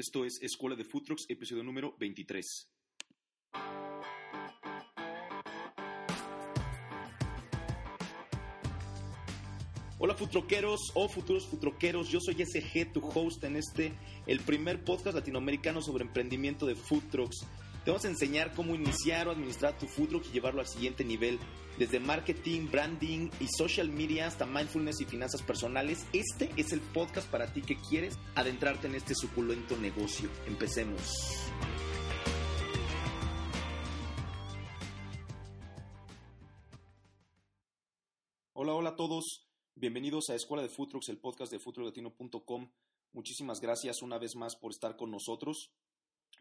Esto es Escuela de Food episodio número 23. Hola futroqueros o futuros futroqueros, yo soy SG, tu host en este, el primer podcast latinoamericano sobre emprendimiento de food. Te vamos a enseñar cómo iniciar o administrar tu food truck y llevarlo al siguiente nivel, desde marketing, branding y social media hasta mindfulness y finanzas personales. Este es el podcast para ti que quieres adentrarte en este suculento negocio. Empecemos. Hola, hola a todos. Bienvenidos a Escuela de Food el podcast de foodtrucklatino.com. Muchísimas gracias una vez más por estar con nosotros,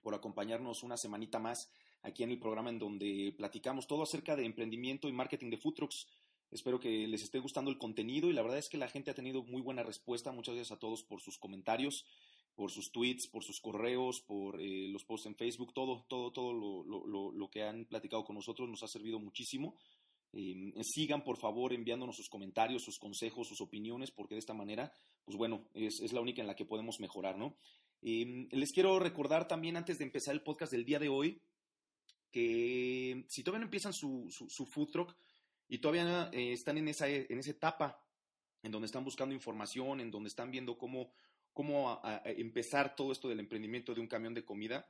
por acompañarnos una semanita más aquí en el programa en donde platicamos todo acerca de emprendimiento y marketing de food. Espero que les esté gustando el contenido y la verdad es que la gente ha tenido muy buena respuesta. Muchas gracias a todos por sus comentarios, por sus tweets, por sus correos, por eh, los posts en Facebook, todo, todo, todo lo, lo, lo que han platicado con nosotros nos ha servido muchísimo. Eh, sigan por favor enviándonos sus comentarios, sus consejos, sus opiniones, porque de esta manera, pues bueno, es, la única en la que podemos mejorar, ¿no? Eh, les quiero recordar también antes de empezar el podcast del día de hoy, que si todavía no empiezan su, su, food truck y todavía eh, están en esa, en esa etapa en donde están buscando información, en donde están viendo cómo, cómo empezar todo esto del emprendimiento de un camión de comida,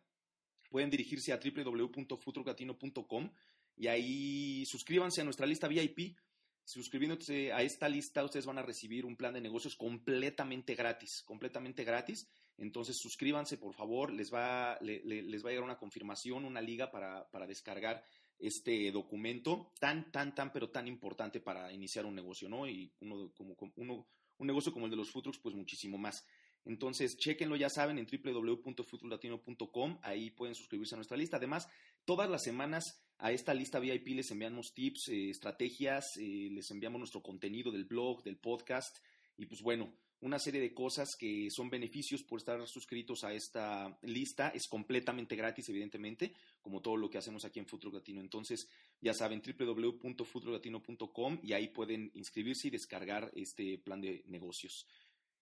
pueden dirigirse a www.foodtrucklatino.com y ahí suscríbanse a nuestra lista VIP. Suscribiéndose a esta lista, ustedes van a recibir un plan de negocios completamente gratis, completamente gratis. Entonces, suscríbanse, por favor. Les va, les va a llegar una confirmación, una liga para, para descargar este documento tan, tan, tan, pero tan importante para iniciar un negocio, ¿no? Y uno, como, uno, un negocio como el de los food pues muchísimo más. Entonces, chequenlo, ya saben, en www.futurolatino.com, ahí pueden suscribirse a nuestra lista. Además, todas las semanas a esta lista VIP les enviamos tips, eh, estrategias, eh, les enviamos nuestro contenido del blog, del podcast y pues bueno, una serie de cosas que son beneficios por estar suscritos a esta lista. Es completamente gratis, evidentemente, como todo lo que hacemos aquí en Futuro Latino. Entonces, ya saben, www.futurolatino.com y ahí pueden inscribirse y descargar este plan de negocios.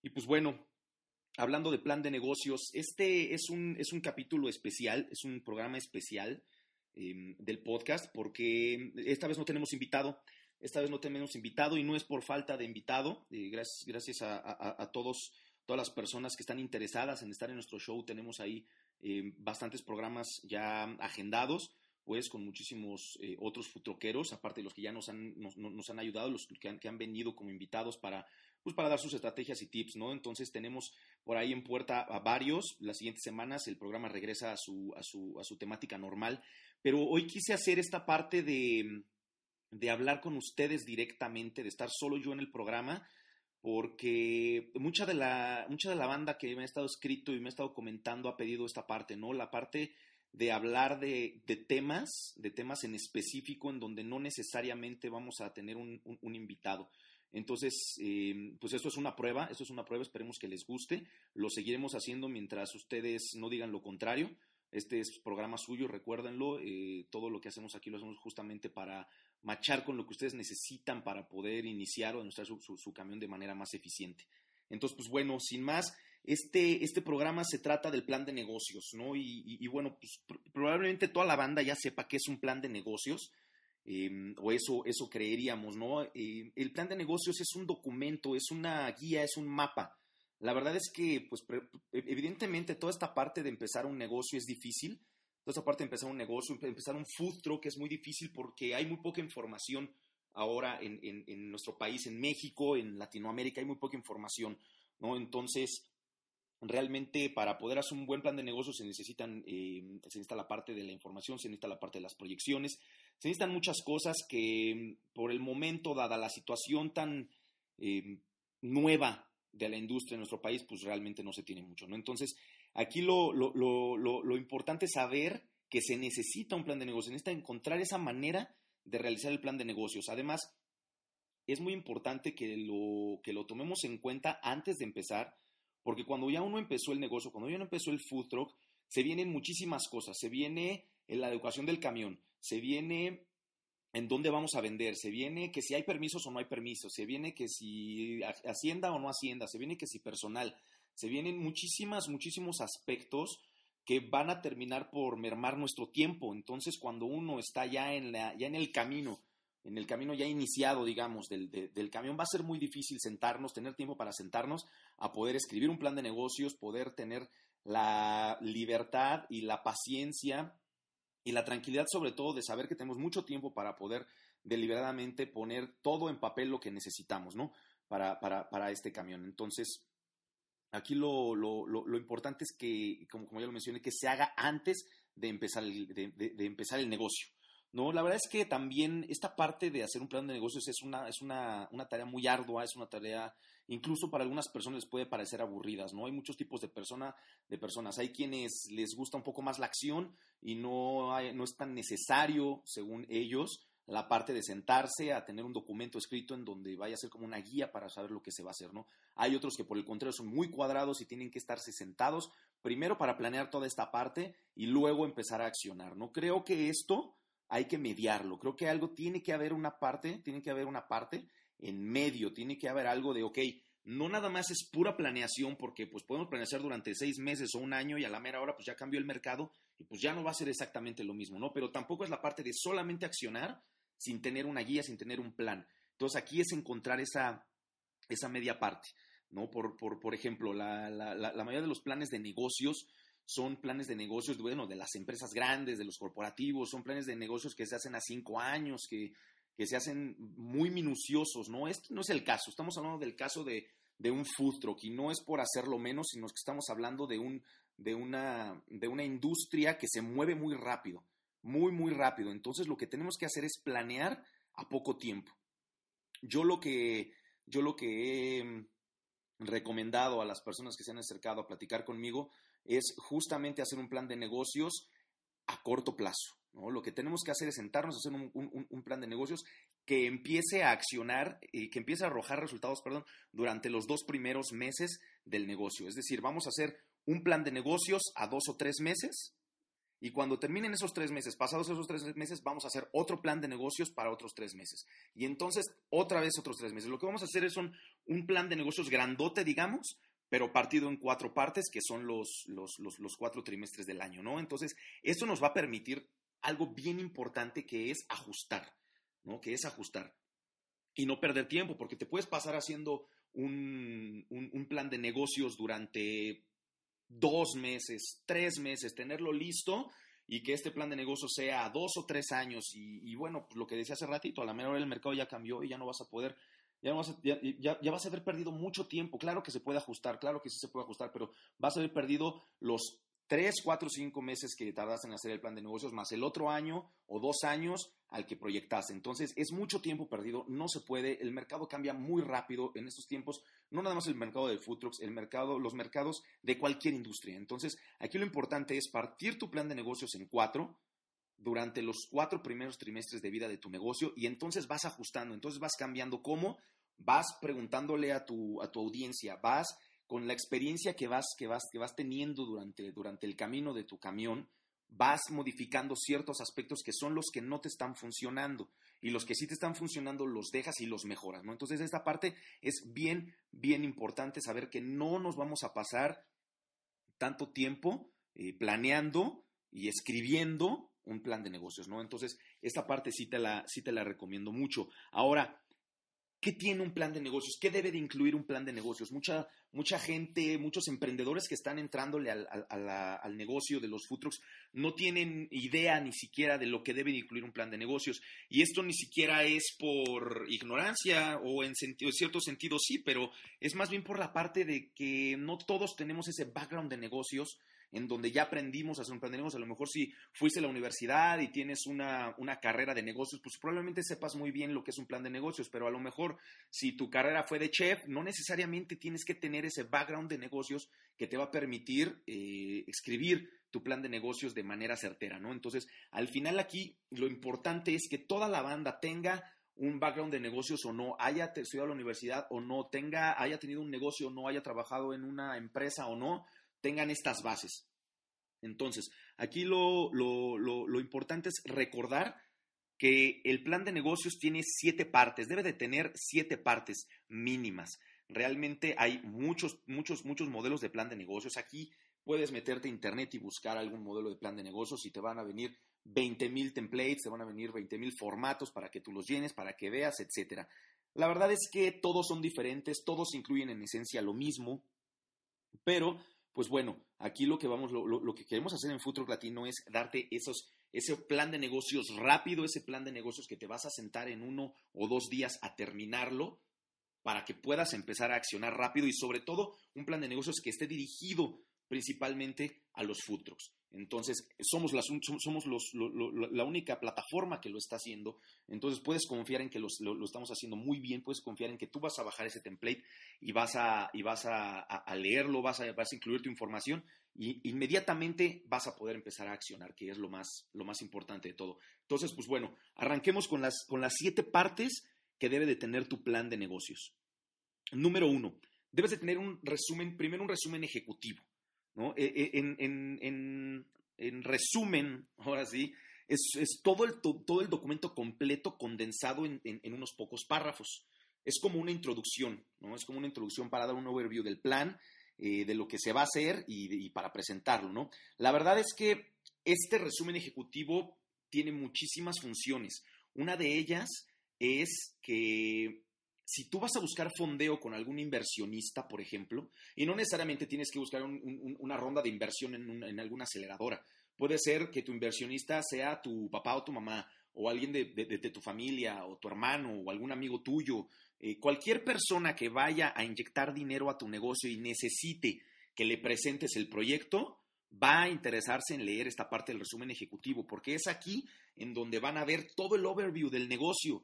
Y pues bueno, hablando de plan de negocios, este es un, es un capítulo especial, es un programa especial Em, del podcast, porque esta vez no tenemos invitado. Esta vez no tenemos invitado y no es por falta de invitado. Eh, gracias, gracias a, todos, todas las personas que están interesadas en estar en nuestro show. Tenemos ahí em, bastantes programas ya agendados pues con muchísimos eh, otros futroqueros, aparte de los que ya nos han, nos, han ayudado, los que han, que han, venido como invitados para, pues para dar sus estrategias y tips, ¿no? Entonces tenemos por ahí en puerta a varios. Las siguientes semanas el programa regresa a su, a su, a su temática normal, pero hoy quise hacer esta parte de, de hablar con ustedes directamente, de estar solo yo en el programa, porque mucha de la, mucha de la banda que me ha estado escrito y me ha estado comentando ha pedido esta parte, ¿no? La parte de hablar de, temas, de temas en específico en donde no necesariamente vamos a tener un, invitado. Entonces, eh, pues esto es una prueba, esto es una prueba, esperemos que les guste. Lo seguiremos haciendo mientras ustedes no digan lo contrario. Este es programa suyo, recuérdenlo. Eh, todo lo que hacemos aquí lo hacemos justamente para machar con lo que ustedes necesitan para poder iniciar o demostrar su camión de manera más eficiente. Entonces, pues bueno, sin más, este, este programa se trata del plan de negocios, ¿no? Y, bueno, pues probablemente toda la banda ya sepa qué es un plan de negocios, em, o eso, eso creeríamos, ¿no? Eh, el plan de negocios es un documento, es una guía, es un mapa. La verdad es que, pues, evidentemente toda esta parte de empezar un negocio es difícil, toda esta parte de empezar un negocio, empezar un food truck es muy difícil porque hay muy poca información ahora en, en, nuestro país, en México, en Latinoamérica, hay muy poca información, ¿no? Entonces, realmente para poder hacer un buen plan de negocio se necesitan, eh, se necesita la parte de la información, se necesita la parte de las proyecciones, se necesitan muchas cosas que por el momento, dada la situación tan eh, nueva de la industria en nuestro país, pues realmente no se tiene mucho, ¿no? Entonces, aquí lo, lo, lo, lo importante es saber que se necesita un plan de negocio, necesita encontrar esa manera de realizar el plan de negocios. Además, es muy importante que lo, que lo tomemos en cuenta antes de empezar, porque cuando ya uno empezó el negocio, cuando ya uno empezó el food truck, se vienen muchísimas cosas. Se viene en la educación del camión, se viene en dónde vamos a vender, se viene que si hay permisos o no hay permisos, se viene que si hacienda o no hacienda, se viene que si personal, Se vienen muchísimas, muchísimos aspectos que van a terminar por mermar nuestro tiempo. Entonces, cuando uno está ya en, la, ya en el camino, en el camino ya iniciado, digamos, del, del, camión, va a ser muy difícil sentarnos, tener tiempo para sentarnos a poder escribir un plan de negocios, poder tener la libertad y la paciencia y la tranquilidad sobre todo de saber que tenemos mucho tiempo para poder deliberadamente poner todo en papel lo que necesitamos, ¿no? Para, para, para este camión. Entonces, Aquí lo, lo, lo, importante es que, como, como, ya lo mencioné, que se haga antes de empezar el, de, empezar el negocio. No, la verdad es que también esta parte de hacer un plan de negocios es una, es una, una tarea muy ardua, es una tarea, incluso para algunas personas les puede parecer aburridas, ¿no? Hay muchos tipos de, persona, de personas. Hay quienes les gusta un poco más la acción y no, no es tan necesario, según ellos, la parte de sentarse a tener un documento escrito en donde vaya a ser como una guía para saber lo que se va a hacer, ¿no? Hay otros que por el contrario son muy cuadrados y tienen que estarse sentados primero para planear toda esta parte y luego empezar a accionar, ¿no? Creo que esto hay que mediarlo, creo que algo tiene que haber una parte, tiene que haber una parte en medio, tiene que haber algo de, ok, no nada más es pura planeación porque pues podemos planear durante seis meses o un año y a la mera hora pues ya cambió el mercado y pues ya no va a ser exactamente lo mismo, ¿no? Pero tampoco es la parte de solamente accionar sin tener una guía, sin tener un plan. Entonces aquí es encontrar esa, esa media parte, ¿no? Por, por, por ejemplo, la, la, la, mayoría de los planes de negocios son planes de negocios, bueno, de las empresas grandes, de los corporativos, son planes de negocios que se hacen a cinco años, que, que se hacen muy minuciosos, ¿no? Este no es el caso, estamos hablando del caso de, de un food truck y no es por hacerlo menos, sino que estamos hablando de, un, de, una, de una industria que se mueve muy rápido muy, muy rápido. Entonces lo que tenemos que hacer es planear a poco tiempo. Yo lo que, yo lo que he recomendado a las personas que se han acercado a platicar conmigo es justamente hacer un plan de negocios a corto plazo. ¿no? Lo que tenemos que hacer es sentarnos a hacer un, plan de negocios que empiece a accionar y que empiece a arrojar resultados, perdón, durante los dos primeros meses del negocio. Es decir, vamos a hacer un plan de negocios a dos o tres meses y cuando terminen esos tres meses, pasados esos tres meses, vamos a hacer otro plan de negocios para otros tres meses. Y entonces, otra vez otros tres meses. Lo que vamos a hacer es un, plan de negocios grandote, digamos, pero partido en cuatro partes, que son los, cuatro trimestres del año, ¿no? Entonces, esto nos va a permitir algo bien importante que es ajustar, ¿no? Que es ajustar. Y no perder tiempo, porque te puedes pasar haciendo un plan de negocios durante dos meses, tres meses, tenerlo listo y que este plan de negocio sea dos o tres años. Y, bueno, pues lo que decía hace ratito, a la menor hora el mercado ya cambió y ya no vas a poder, ya, no vas a, ya, ya, vas a haber perdido mucho tiempo. Claro que se puede ajustar, claro que sí se puede ajustar, pero vas a haber perdido los tres, cuatro, cinco meses que tardaste en hacer el plan de negocios, más el otro año o dos años al que proyectaste. Entonces, es mucho tiempo perdido, no se puede, el mercado cambia muy rápido en estos tiempos, no nada más el mercado de food el mercado, los mercados de cualquier industria. Entonces, aquí lo importante es partir tu plan de negocios en cuatro durante los cuatro primeros trimestres de vida de tu negocio y entonces vas ajustando, entonces vas cambiando cómo, vas preguntándole a tu, a tu audiencia, vas con la experiencia que vas, que vas, que vas teniendo durante, durante el camino de tu camión, vas modificando ciertos aspectos que son los que no te están funcionando y los que sí te están funcionando los dejas y los mejoras, ¿no? Entonces esta parte es bien, bien importante saber que no nos vamos a pasar tanto tiempo eh, planeando y escribiendo un plan de negocios, ¿no? Entonces esta parte sí te la, sí te la recomiendo mucho. Ahora, ¿Qué tiene un plan de negocios? ¿Qué debe de incluir un plan de negocios? Mucha, mucha gente, muchos emprendedores que están entrándole al, al, negocio de los food trucks no tienen idea ni siquiera de lo que debe de incluir un plan de negocios. Y esto ni siquiera es por ignorancia o en, sentido, en cierto sentido sí, pero es más bien por la parte de que no todos tenemos ese background de negocios en donde ya aprendimos a hacer un plan de negocios. A lo mejor si fuiste a la universidad y tienes una, una, carrera de negocios, pues probablemente sepas muy bien lo que es un plan de negocios, pero a lo mejor si tu carrera fue de chef, no necesariamente tienes que tener ese background de negocios que te va a permitir eh, escribir tu plan de negocios de manera certera, ¿no? Entonces, al final aquí lo importante es que toda la banda tenga un background de negocios o no, haya estudiado a la universidad o no, tenga, haya tenido un negocio o no, haya trabajado en una empresa o no, tengan estas bases. Entonces, aquí lo, lo, importante es recordar que el plan de negocios tiene siete partes, debe de tener siete partes mínimas. Realmente hay muchos, muchos, muchos modelos de plan de negocios. Aquí puedes meterte a internet y buscar algún modelo de plan de negocios y te van a venir 20 mil templates, te van a venir 20 mil formatos para que tú los llenes, para que veas, etcétera. La verdad es que todos son diferentes, todos incluyen en esencia lo mismo, pero pues bueno, aquí lo que vamos, lo, que queremos hacer en Futuro Latino es darte esos, ese plan de negocios rápido, ese plan de negocios que te vas a sentar en uno o dos días a terminarlo para que puedas empezar a accionar rápido y sobre todo un plan de negocios que esté dirigido principalmente a los food trucks. Entonces, somos, la única plataforma que lo está haciendo. Entonces, puedes confiar en que lo, estamos haciendo muy bien, puedes confiar en que tú vas a bajar ese template y vas a, leerlo, vas a, incluir tu información y inmediatamente vas a poder empezar a accionar, que es lo más, lo más importante de todo. Entonces, pues bueno, arranquemos con las, con las siete partes que debe de tener tu plan de negocios. Número uno, debes de tener un resumen, primero un resumen ejecutivo. E, e, en, resumen, ahora sí, es, todo, el, todo, el, documento completo condensado en, unos pocos párrafos. Es como una introducción, ¿no? Es como una introducción para dar un overview del plan, eh, de lo que se va a hacer y, y, para presentarlo, ¿no? La verdad es que este resumen ejecutivo tiene muchísimas funciones. Una de ellas es que si tú vas a buscar fondeo con algún inversionista, por ejemplo, y no necesariamente tienes que buscar una ronda de inversión en, alguna aceleradora, puede ser que tu inversionista sea tu papá o tu mamá, o alguien de, tu familia, o tu hermano, o algún amigo tuyo, eh, cualquier persona que vaya a inyectar dinero a tu negocio y necesite que le presentes el proyecto, va a interesarse en leer esta parte del resumen ejecutivo, porque es aquí en donde van a ver todo el overview del negocio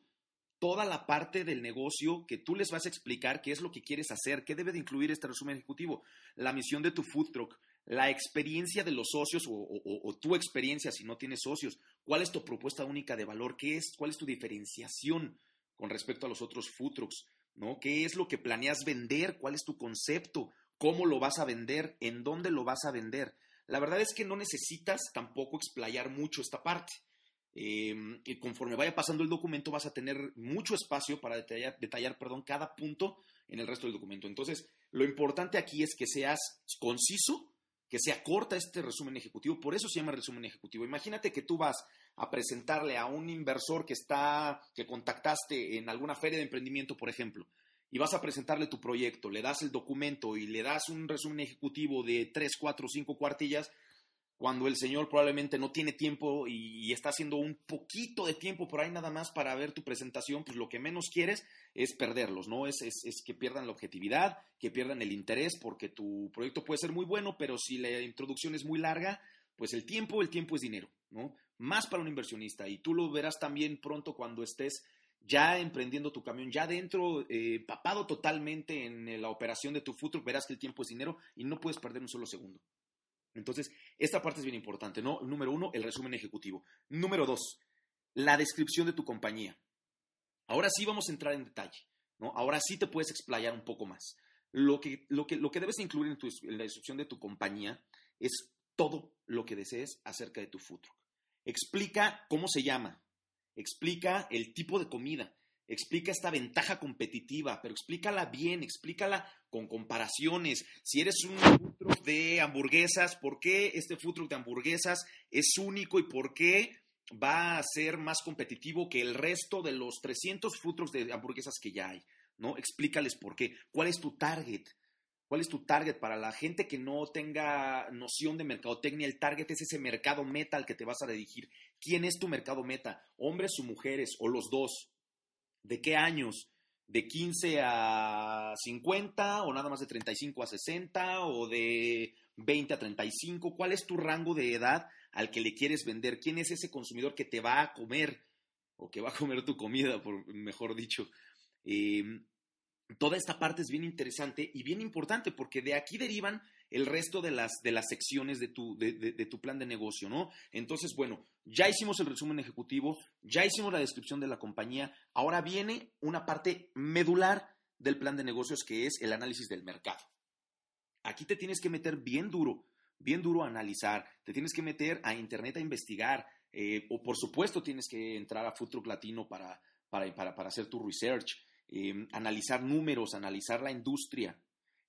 toda la parte del negocio que tú les vas a explicar qué es lo que quieres hacer, qué debe de incluir este resumen ejecutivo, la misión de tu food truck, la experiencia de los socios o, tu experiencia si no tienes socios, cuál es tu propuesta única de valor, qué es, cuál es tu diferenciación con respecto a los otros food trucks, ¿no? ¿Qué es lo que planeas vender? ¿Cuál es tu concepto? ¿Cómo lo vas a vender? ¿En dónde lo vas a vender? La verdad es que no necesitas tampoco explayar mucho esta parte. Em, y conforme vaya pasando el documento vas a tener mucho espacio para detallar, detallar perdón, cada punto en el resto del documento. Entonces, lo importante aquí es que seas conciso, que sea corta este resumen ejecutivo, por eso se llama resumen ejecutivo. Imagínate que tú vas a presentarle a un inversor que está, que contactaste en alguna feria de emprendimiento, por ejemplo, y vas a presentarle tu proyecto, le das el documento y le das un resumen ejecutivo de tres, cuatro, cinco cuartillas, cuando el Señor probablemente no tiene tiempo y, está haciendo un poquito de tiempo por ahí nada más para ver tu presentación, pues lo que menos quieres es perderlos, ¿no? Es, es, que pierdan la objetividad, que pierdan el interés, porque tu proyecto puede ser muy bueno, pero si la introducción es muy larga, pues el tiempo, el tiempo es dinero, ¿no? Más para un inversionista. Y tú lo verás también pronto cuando estés ya emprendiendo tu camión, ya dentro, eh, papado totalmente en la operación de tu futuro, verás que el tiempo es dinero y no puedes perder un solo segundo. Entonces, esta parte es bien importante, ¿no? Número uno, el resumen ejecutivo. Número dos, la descripción de tu compañía. Ahora sí vamos a entrar en detalle, ¿no? Ahora sí te puedes explayar un poco más. Lo que, lo que, lo que debes incluir en, la descripción de tu compañía es todo lo que desees acerca de tu truck. Explica cómo se llama, explica el tipo de comida, explica esta ventaja competitiva, pero explícala bien, explícala con comparaciones. Si eres un de hamburguesas, ¿por qué este food truck de hamburguesas es único y por qué va a ser más competitivo que el resto de los 300 food trucks de hamburguesas que ya hay? ¿No? Explícales por qué. ¿Cuál es tu target? ¿Cuál es tu target? Para la gente que no tenga noción de mercadotecnia, el target es ese mercado meta al que te vas a dirigir. ¿Quién es tu mercado meta? ¿Hombres o mujeres? ¿O los dos? ¿De qué años? ¿De 15 a 50 o nada más de 35 a 60 o de 20 a 35? ¿Cuál es tu rango de edad al que le quieres vender? ¿Quién es ese consumidor que te va a comer o que va a comer tu comida, por mejor dicho? Em, toda esta parte es bien interesante y bien importante porque de aquí derivan el resto de las, de las secciones de tu, de, tu plan de negocio, ¿no? Entonces, bueno, ya hicimos el resumen ejecutivo, ya hicimos la descripción de la compañía, ahora viene una parte medular del plan de negocios que es el análisis del mercado. Aquí te tienes que meter bien duro, bien duro a analizar, te tienes que meter a internet a investigar, eh, o por supuesto tienes que entrar a Food Latino para, para, para, hacer tu research. em, analizar números, analizar la industria.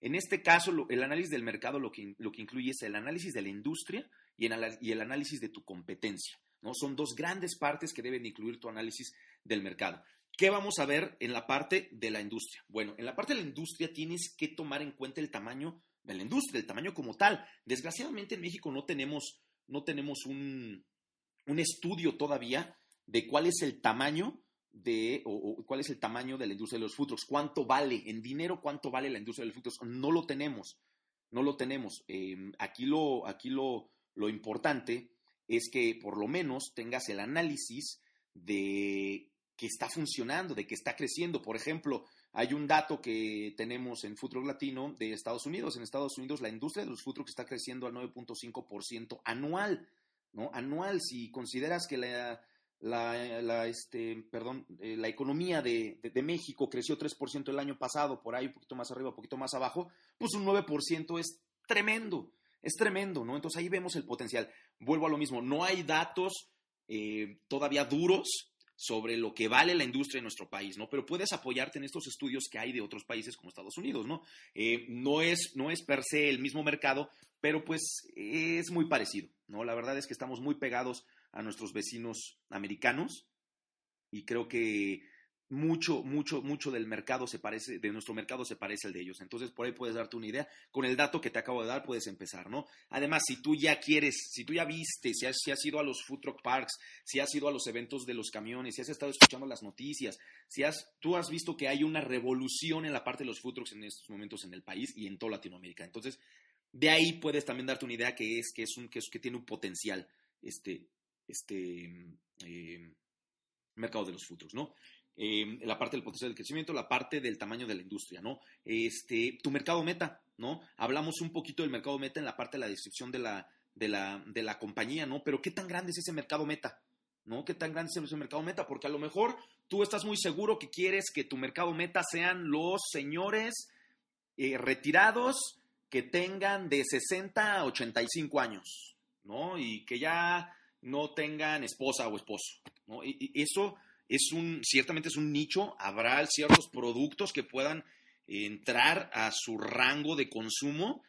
En este caso, el análisis del mercado lo que, lo que incluye es el análisis de la industria y el, análisis de tu competencia. ¿no? Son dos grandes partes que deben incluir tu análisis del mercado. ¿Qué vamos a ver en la parte de la industria? Bueno, en la parte de la industria tienes que tomar en cuenta el tamaño de la industria, el tamaño como tal. Desgraciadamente en México no tenemos, no tenemos un, un estudio todavía de cuál es el tamaño de, o, cuál es el tamaño de la industria de los food cuánto vale, en dinero, cuánto vale la industria de los food No lo tenemos, no lo tenemos. Em, aquí lo, aquí lo, lo importante es que por lo menos tengas el análisis de que está funcionando, de que está creciendo. Por ejemplo, hay un dato que tenemos en Food Latino de Estados Unidos. En Estados Unidos la industria de los food está creciendo al 9.5% anual, ¿no? Anual. Si consideras que la, la, este, perdón, eh, la economía de, México creció 3% el año pasado, por ahí un poquito más arriba, un poquito más abajo, pues un 9% es tremendo, es tremendo, ¿no? Entonces ahí vemos el potencial. Vuelvo a lo mismo, no hay datos eh, todavía duros sobre lo que vale la industria en nuestro país, ¿no? Pero puedes apoyarte en estos estudios que hay de otros países como Estados Unidos, ¿no? Eh, no, es, no es per se el mismo mercado, pero pues es muy parecido, ¿no? La verdad es que estamos muy pegados a nuestros vecinos americanos y creo que mucho, mucho, mucho del mercado se parece, de nuestro mercado se parece al de ellos. Entonces, por ahí puedes darte una idea. Con el dato que te acabo de dar, puedes empezar, ¿no? Además, si tú ya quieres, si tú ya viste, si has, si has ido a los food truck parks, si has ido a los eventos de los camiones, si has estado escuchando las noticias, si has, tú has visto que hay una revolución en la parte de los food trucks en estos momentos en el país y en toda Latinoamérica. Entonces, de ahí puedes también darte una idea que es que es un que, es, que tiene un potencial este este eh, mercado de los futuros, ¿no? Eh, la parte del potencial del crecimiento, la parte del tamaño de la industria, ¿no? Este, tu mercado meta, ¿no? Hablamos un poquito del mercado meta en la parte de la descripción de la, de la, de la compañía, ¿no? Pero ¿qué tan grande es ese mercado meta? ¿No? ¿Qué tan grande es ese mercado meta? Porque a lo mejor tú estás muy seguro que quieres que tu mercado meta sean los señores eh, retirados que tengan de 60 a 85 años, ¿no? Y que ya no tengan esposa o esposo. ¿no? Y, eso es un, ciertamente es un nicho, habrá ciertos productos que puedan entrar a su rango de consumo,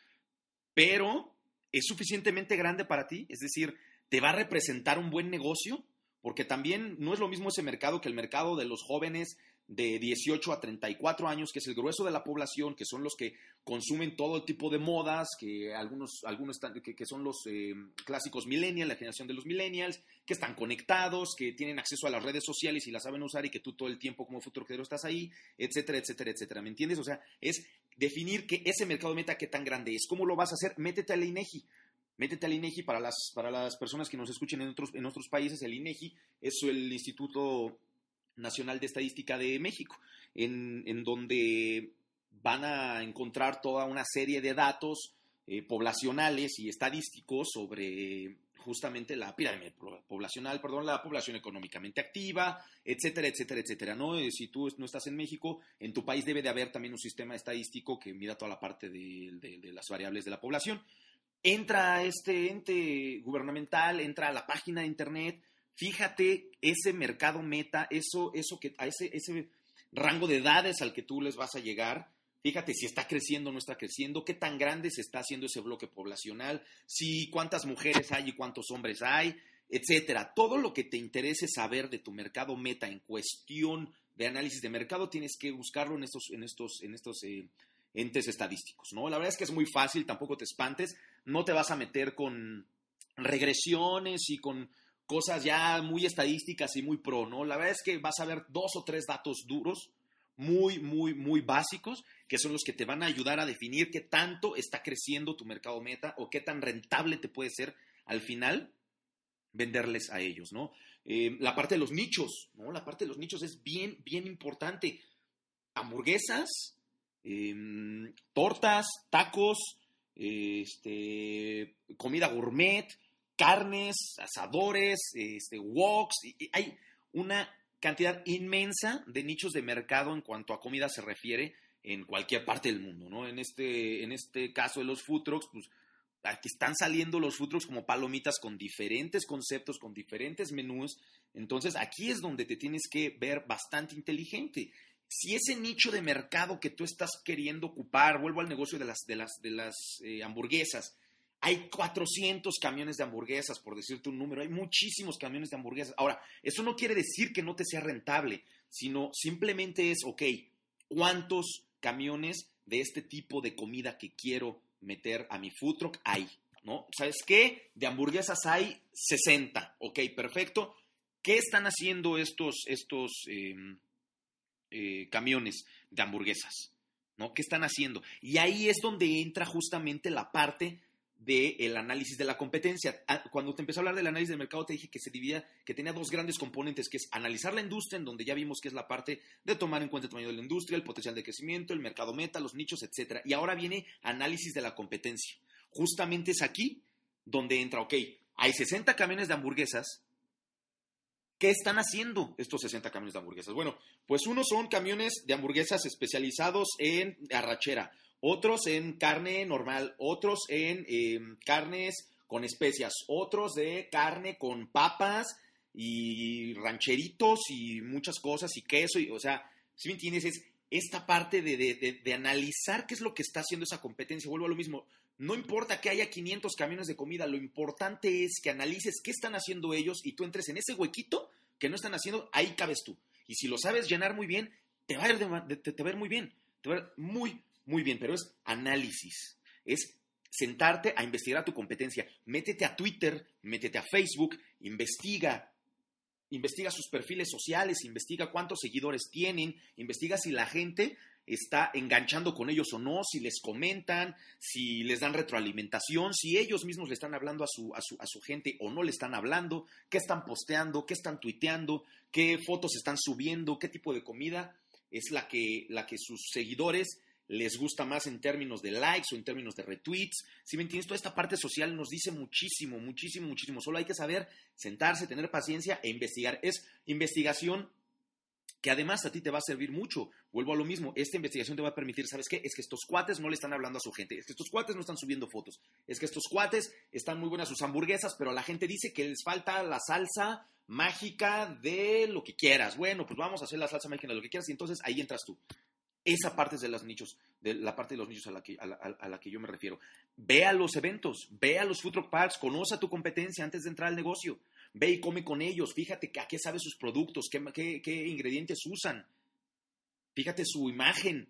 pero es suficientemente grande para ti, es decir, te va a representar un buen negocio, porque también no es lo mismo ese mercado que el mercado de los jóvenes de 18 a 34 años, que es el grueso de la población, que son los que consumen todo el tipo de modas, que algunos, algunos están, que, son los eh, clásicos millennials, la generación de los millennials, que están conectados, que tienen acceso a las redes sociales y las saben usar y que tú todo el tiempo como futuro quedero estás ahí, etcétera, etcétera, etcétera. ¿Me entiendes? O sea, es definir que ese mercado meta qué tan grande es. ¿Cómo lo vas a hacer? Métete al INEGI. Métete al INEGI para las, para las personas que nos escuchen en otros, en otros países. El INEGI es el Instituto Nacional de Estadística de México, en, donde van a encontrar toda una serie de datos eh, poblacionales y estadísticos sobre justamente la pirámide poblacional, perdón, la población económicamente activa, etcétera, etcétera, etcétera. ¿no? Eh, si tú no estás en México, en tu país debe de haber también un sistema estadístico que mida toda la parte de, de las variables de la población. Entra este ente gubernamental, entra a la página de internet, Fíjate ese mercado meta, eso, eso que, a ese, ese rango de edades al que tú les vas a llegar. Fíjate si está creciendo o no está creciendo, qué tan grande se está haciendo ese bloque poblacional, si cuántas mujeres hay y cuántos hombres hay, etcétera. Todo lo que te interese saber de tu mercado meta en cuestión de análisis de mercado, tienes que buscarlo en estos, en estos, en estos eh, entes estadísticos, ¿no? La verdad es que es muy fácil, tampoco te espantes, no te vas a meter con regresiones y con cosas ya muy estadísticas y muy pro, ¿no? La verdad es que vas a ver dos o tres datos duros, muy, muy, muy básicos, que son los que te van a ayudar a definir qué tanto está creciendo tu mercado meta o qué tan rentable te puede ser al final venderles a ellos, ¿no? Eh, la parte de los nichos, ¿no? La parte de los nichos es bien, bien importante. Hamburguesas, em, tortas, tacos, este, comida gourmet, carnes, asadores, este, woks, y, hay una cantidad inmensa de nichos de mercado en cuanto a comida se refiere en cualquier parte del mundo, ¿no? En este, en este caso de los food trucks, pues aquí están saliendo los food trucks como palomitas con diferentes conceptos, con diferentes menús. Entonces, aquí es donde te tienes que ver bastante inteligente. si ese nicho de mercado que tú estás queriendo ocupar, vuelvo al negocio de las, de las, de las eh, hamburguesas, hay 400 camiones de hamburguesas, por decirte un número, hay muchísimos camiones de hamburguesas. Ahora, eso no quiere decir que no te sea rentable, sino simplemente es, ok, ¿cuántos camiones de este tipo de comida que quiero meter a mi food truck hay? ¿No? ¿Sabes qué? De hamburguesas hay 60. Ok, perfecto. ¿Qué están haciendo estos, estos em, eh, camiones de hamburguesas? ¿No? ¿Qué están haciendo? Y ahí es donde entra justamente la parte del análisis de la competencia. Ah, cuando te empecé a hablar del análisis del mercado, te dije que se dividía, que tenía dos grandes componentes, que es analizar la industria, en donde ya vimos que es la parte de tomar en cuenta el tamaño de la industria, el potencial de crecimiento, el mercado meta, los nichos, etcétera. Y ahora viene análisis de la competencia. Justamente es aquí donde entra, ok, hay 60 camiones de hamburguesas. ¿Qué están haciendo estos 60 camiones de hamburguesas? Bueno, pues unos son camiones de hamburguesas especializados en arrachera, otros en carne normal, otros en em, carnes con especias, otros de carne con papas y rancheritos y muchas cosas y queso, o sea, si me entiendes, es esta parte de, de, analizar qué es lo que está haciendo esa competencia, vuelvo a lo mismo, no importa que haya 500 camiones de comida, lo importante es que analices qué están haciendo ellos y tú entres en ese huequito que no están haciendo, ahí cabes tú. Y si lo sabes llenar muy bien, te va a ir, te, te va a ir muy bien, te va a ir muy, muy bien, pero es análisis, es sentarte a investigar a tu competencia. Métete a Twitter, métete a Facebook, investiga, investiga sus perfiles sociales, investiga cuántos seguidores tienen, investiga si la gente está enganchando con ellos o no, si les comentan, si les dan retroalimentación, si ellos mismos le están hablando a su, a su, a su gente o no le están hablando, qué están posteando, qué están tuiteando, qué fotos están subiendo, qué tipo de comida es la que, la que sus seguidores les gusta más en términos de likes o en términos de retweets. Si me entiendes, toda esta parte social nos dice muchísimo, muchísimo, muchísimo. Solo hay que saber sentarse, tener paciencia e investigar. Es investigación que además a ti te va a servir mucho. Vuelvo a lo mismo, esta investigación te va a permitir, ¿sabes qué? Es que estos cuates no le están hablando a su gente, es que estos cuates no están subiendo fotos, es que estos cuates están muy buenas sus hamburguesas, pero la gente dice que les falta la salsa mágica de lo que quieras. Bueno, pues vamos a hacer la salsa mágica de lo que quieras y entonces ahí entras tú. Esa parte es de los nichos, de la parte de los nichos a la que, yo me refiero. Ve a los eventos, ve a los food truck parks, conoce a tu competencia antes de entrar al negocio. Ve y come con ellos, fíjate a qué saben sus productos, qué, qué ingredientes usan. Fíjate su imagen,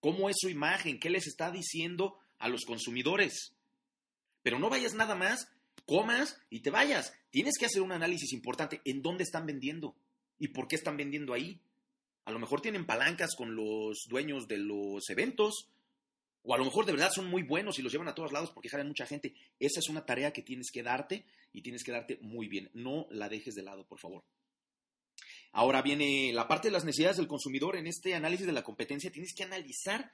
cómo es su imagen, qué les está diciendo a los consumidores. Pero no vayas nada más, comas y te vayas. Tienes que hacer un análisis importante en dónde están vendiendo y por qué están vendiendo ahí. A lo mejor tienen palancas con los dueños de los eventos. O a lo mejor de verdad son muy buenos y los llevan a todos lados porque jalan mucha gente. Esa es una tarea que tienes que darte y tienes que darte muy bien. No la dejes de lado, por favor. Ahora viene la parte de las necesidades del consumidor. En este análisis de la competencia tienes que analizar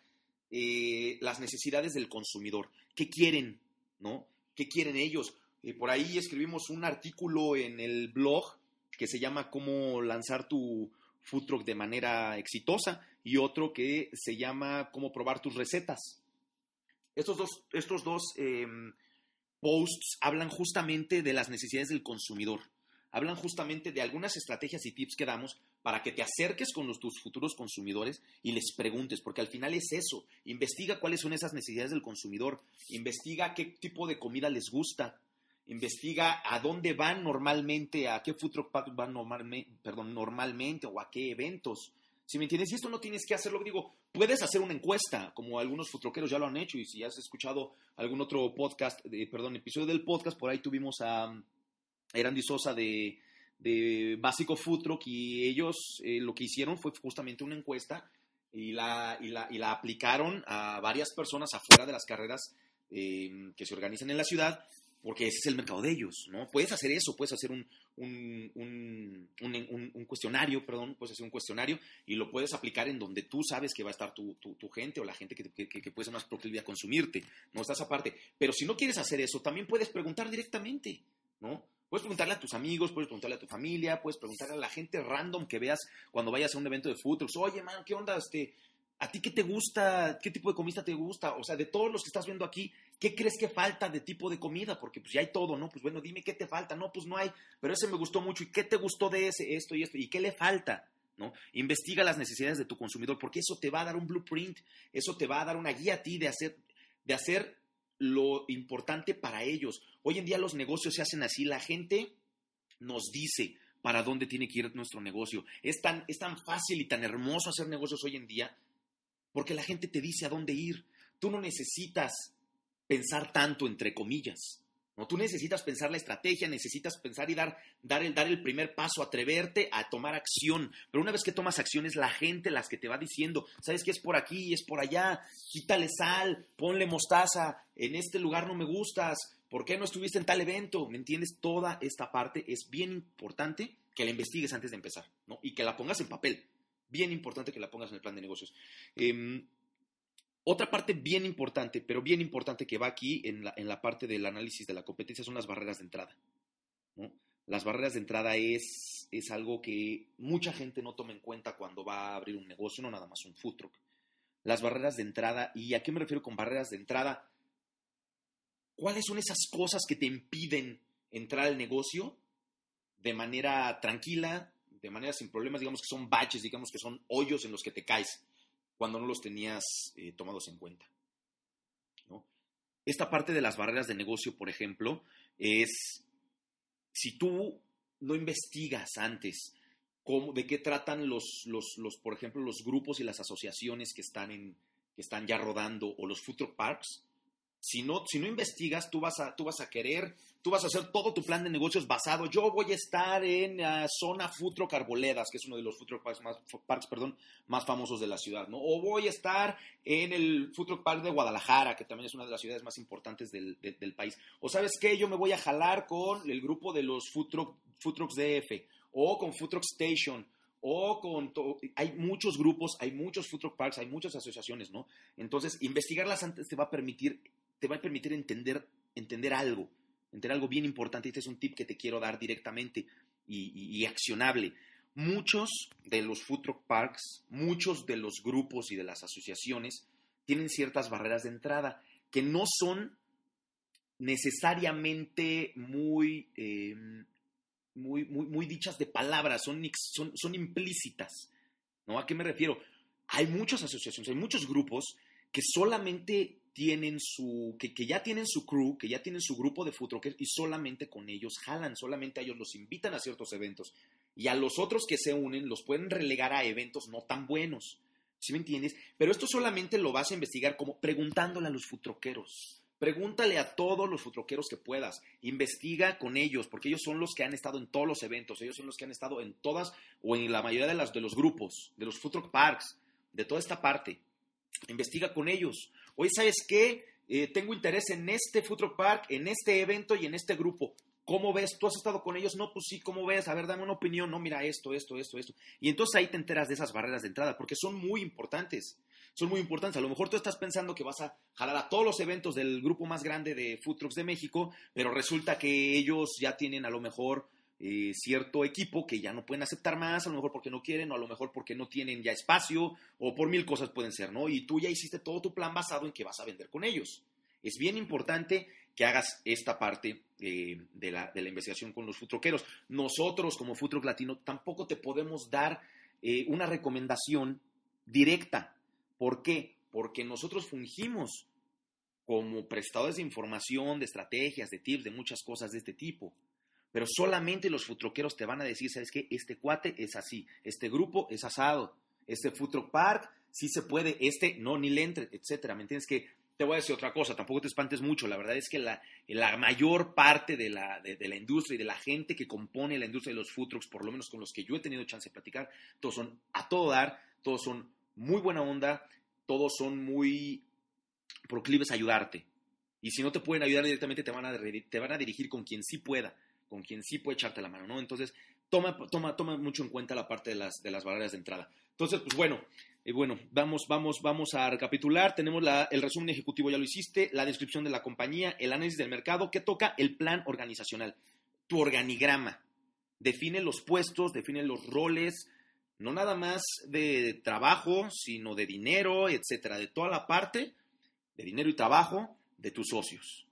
eh, las necesidades del consumidor. ¿Qué quieren? ¿No? ¿Qué quieren ellos? Eh, por ahí escribimos un artículo en el blog que se llama Cómo lanzar tu, food truck de manera exitosa y otro que se llama cómo probar tus recetas. Estos dos, estos dos em, posts hablan justamente de las necesidades del consumidor, hablan justamente de algunas estrategias y tips que damos para que te acerques con los, tus futuros consumidores y les preguntes, porque al final es eso, investiga cuáles son esas necesidades del consumidor, investiga qué tipo de comida les gusta, investiga a dónde van normalmente, a qué food truck van normalmente, perdón, normalmente o a qué eventos. Si me entiendes, y esto no tienes que hacerlo, digo, puedes hacer una encuesta, como algunos futroqueros ya lo han hecho, y si has escuchado algún otro podcast, perdón, episodio del podcast, por ahí tuvimos a, Erandi Sosa de, de Básico Food Truck, y ellos eh, lo que hicieron fue justamente una encuesta y la, y la, y la aplicaron a varias personas afuera de las carreras eh, que se organizan en la ciudad porque ese es el mercado de ellos, ¿no? Puedes hacer eso, puedes hacer un, un, cuestionario, perdón, puedes hacer un cuestionario y lo puedes aplicar en donde tú sabes que va a estar tu, tu, gente o la gente que, que, puede ser más proclive a consumirte, ¿no? Estás aparte. Pero si no quieres hacer eso, también puedes preguntar directamente, ¿no? Puedes preguntarle a tus amigos, puedes preguntarle a tu familia, puedes preguntarle a la gente random que veas cuando vayas a un evento de fútbol. Oye, man, ¿qué onda? Este, ¿A ti qué te gusta? ¿Qué tipo de comida te gusta? O sea, de todos los que estás viendo aquí, ¿qué crees que falta de tipo de comida? Porque pues ya hay todo, ¿no? Pues bueno, dime qué te falta. No, pues no hay, pero ese me gustó mucho. ¿Y qué te gustó de ese, esto y esto? ¿Y qué le falta? ¿no? Investiga las necesidades de tu consumidor, porque eso te va a dar un blueprint, eso te va a dar una guía a ti de hacer, de hacer lo importante para ellos. Hoy en día los negocios se hacen así, la gente nos dice para dónde tiene que ir nuestro negocio. Es tan, es tan fácil y tan hermoso hacer negocios hoy en día porque la gente te dice a dónde ir. Tú no necesitas pensar tanto, entre comillas. ¿no? Tú necesitas pensar la estrategia, necesitas pensar y dar, dar, el, dar el primer paso, atreverte a tomar acción. Pero una vez que tomas acción es la gente las que te va diciendo, sabes que es por aquí, es por allá, quítale sal, ponle mostaza, en este lugar no me gustas, ¿por qué no estuviste en tal evento? ¿Me entiendes? Toda esta parte es bien importante que la investigues antes de empezar, ¿no? Y que la pongas en papel. Bien importante que la pongas en el plan de negocios. Em, otra parte bien importante, pero bien importante que va aquí en la, parte del análisis de la competencia son las barreras de entrada. Las barreras de entrada es, es algo que mucha gente no toma en cuenta cuando va a abrir un negocio, no nada más un food truck. Las barreras de entrada, ¿y a qué me refiero con barreras de entrada? ¿Cuáles son esas cosas que te impiden entrar al negocio de manera tranquila, de manera sin problemas, digamos que son baches, digamos que son hoyos en los que te caes? cuando no los tenías eh, tomados en cuenta. Esta parte de las barreras de negocio, por ejemplo, es si tú no investigas antes cómo, de qué tratan los, los, los, por ejemplo, los grupos y las asociaciones que están, en, que están ya rodando o los food parks, si no, si no investigas, tú vas, a, tú vas a querer, tú vas a hacer todo tu plan de negocios basado. Yo voy a estar en la zona Futro Carboledas, que es uno de los Futro Parks más, parks, perdón, más famosos de la ciudad, ¿no? O voy a estar en el Futro Park de Guadalajara, que también es una de las ciudades más importantes del, país. O sabes qué, yo me voy a jalar con el grupo de los Food, Trucks DF, o con Truck Station, o con hay muchos grupos, hay muchos food truck parks, hay muchas asociaciones, ¿no? Entonces, investigarlas antes te va a permitir te va a permitir entender, entender algo, entender algo bien importante. Este es un tip que te quiero dar directamente y, accionable. Muchos de los food truck parks, muchos de los grupos y de las asociaciones tienen ciertas barreras de entrada que no son necesariamente muy, em, muy, muy, muy, dichas de palabras, son, son, son implícitas. ¿no? ¿A qué me refiero? Hay muchas asociaciones, hay muchos grupos que solamente tienen su, que, ya tienen su crew, que ya tienen su grupo de food y solamente con ellos jalan, solamente a ellos los invitan a ciertos eventos. Y a los otros que se unen los pueden relegar a eventos no tan buenos. ¿Sí me entiendes? Pero esto solamente lo vas a investigar como preguntándole a los futroqueros. Pregúntale a todos los futroqueros que puedas. Investiga con ellos, porque ellos son los que han estado en todos los eventos. Ellos son los que han estado en todas o en la mayoría de, las, de los grupos, de los food parks, de toda esta parte. Investiga con ellos. Hoy, ¿sabes qué? Eh, tengo interés en este Food Park, en este evento y en este grupo. ¿Cómo ves? ¿Tú has estado con ellos? No, pues sí, ¿cómo ves? A ver, dame una opinión. No, mira esto, esto, esto, esto. Y entonces ahí te enteras de esas barreras de entrada, porque son muy importantes. Son muy importantes. A lo mejor tú estás pensando que vas a jalar a todos los eventos del grupo más grande de Food de México, pero resulta que ellos ya tienen a lo mejor eh, cierto equipo que ya no pueden aceptar más, a lo mejor porque no quieren, o a lo mejor porque no tienen ya espacio, o por mil cosas pueden ser, ¿no? Y tú ya hiciste todo tu plan basado en que vas a vender con ellos. Es bien importante que hagas esta parte eh, de, la, investigación con los futroqueros. Nosotros, como Futroc Latino, tampoco te podemos dar eh, una recomendación directa. ¿Por qué? Porque nosotros fungimos como prestadores de información, de estrategias, de tips, de muchas cosas de este tipo. Pero solamente los futroqueros te van a decir, ¿sabes qué? Este cuate es así, este grupo es asado, este futro park sí se puede, este no, ni le entre, etcétera. ¿Me entiendes? Que te voy a decir otra cosa, tampoco te espantes mucho. La verdad es que la, la mayor parte de la, de, la, industria y de la gente que compone la industria de los food por lo menos con los que yo he tenido chance de platicar, todos son a todo dar, todos son muy buena onda, todos son muy proclives a ayudarte. Y si no te pueden ayudar directamente, te van a, te van a dirigir con quien sí pueda con quien sí puede echarte la mano, ¿no? Entonces, toma, toma, toma mucho en cuenta la parte de las, de las barreras de entrada. Entonces, pues bueno, eh, bueno, vamos, vamos, vamos a recapitular. Tenemos el resumen ejecutivo, ya lo hiciste, la descripción de la compañía, el análisis del mercado, ¿qué toca? El plan organizacional, tu organigrama. Define los puestos, define los roles, no nada más de trabajo, sino de dinero, etcétera, de toda la parte de dinero y trabajo de tus socios.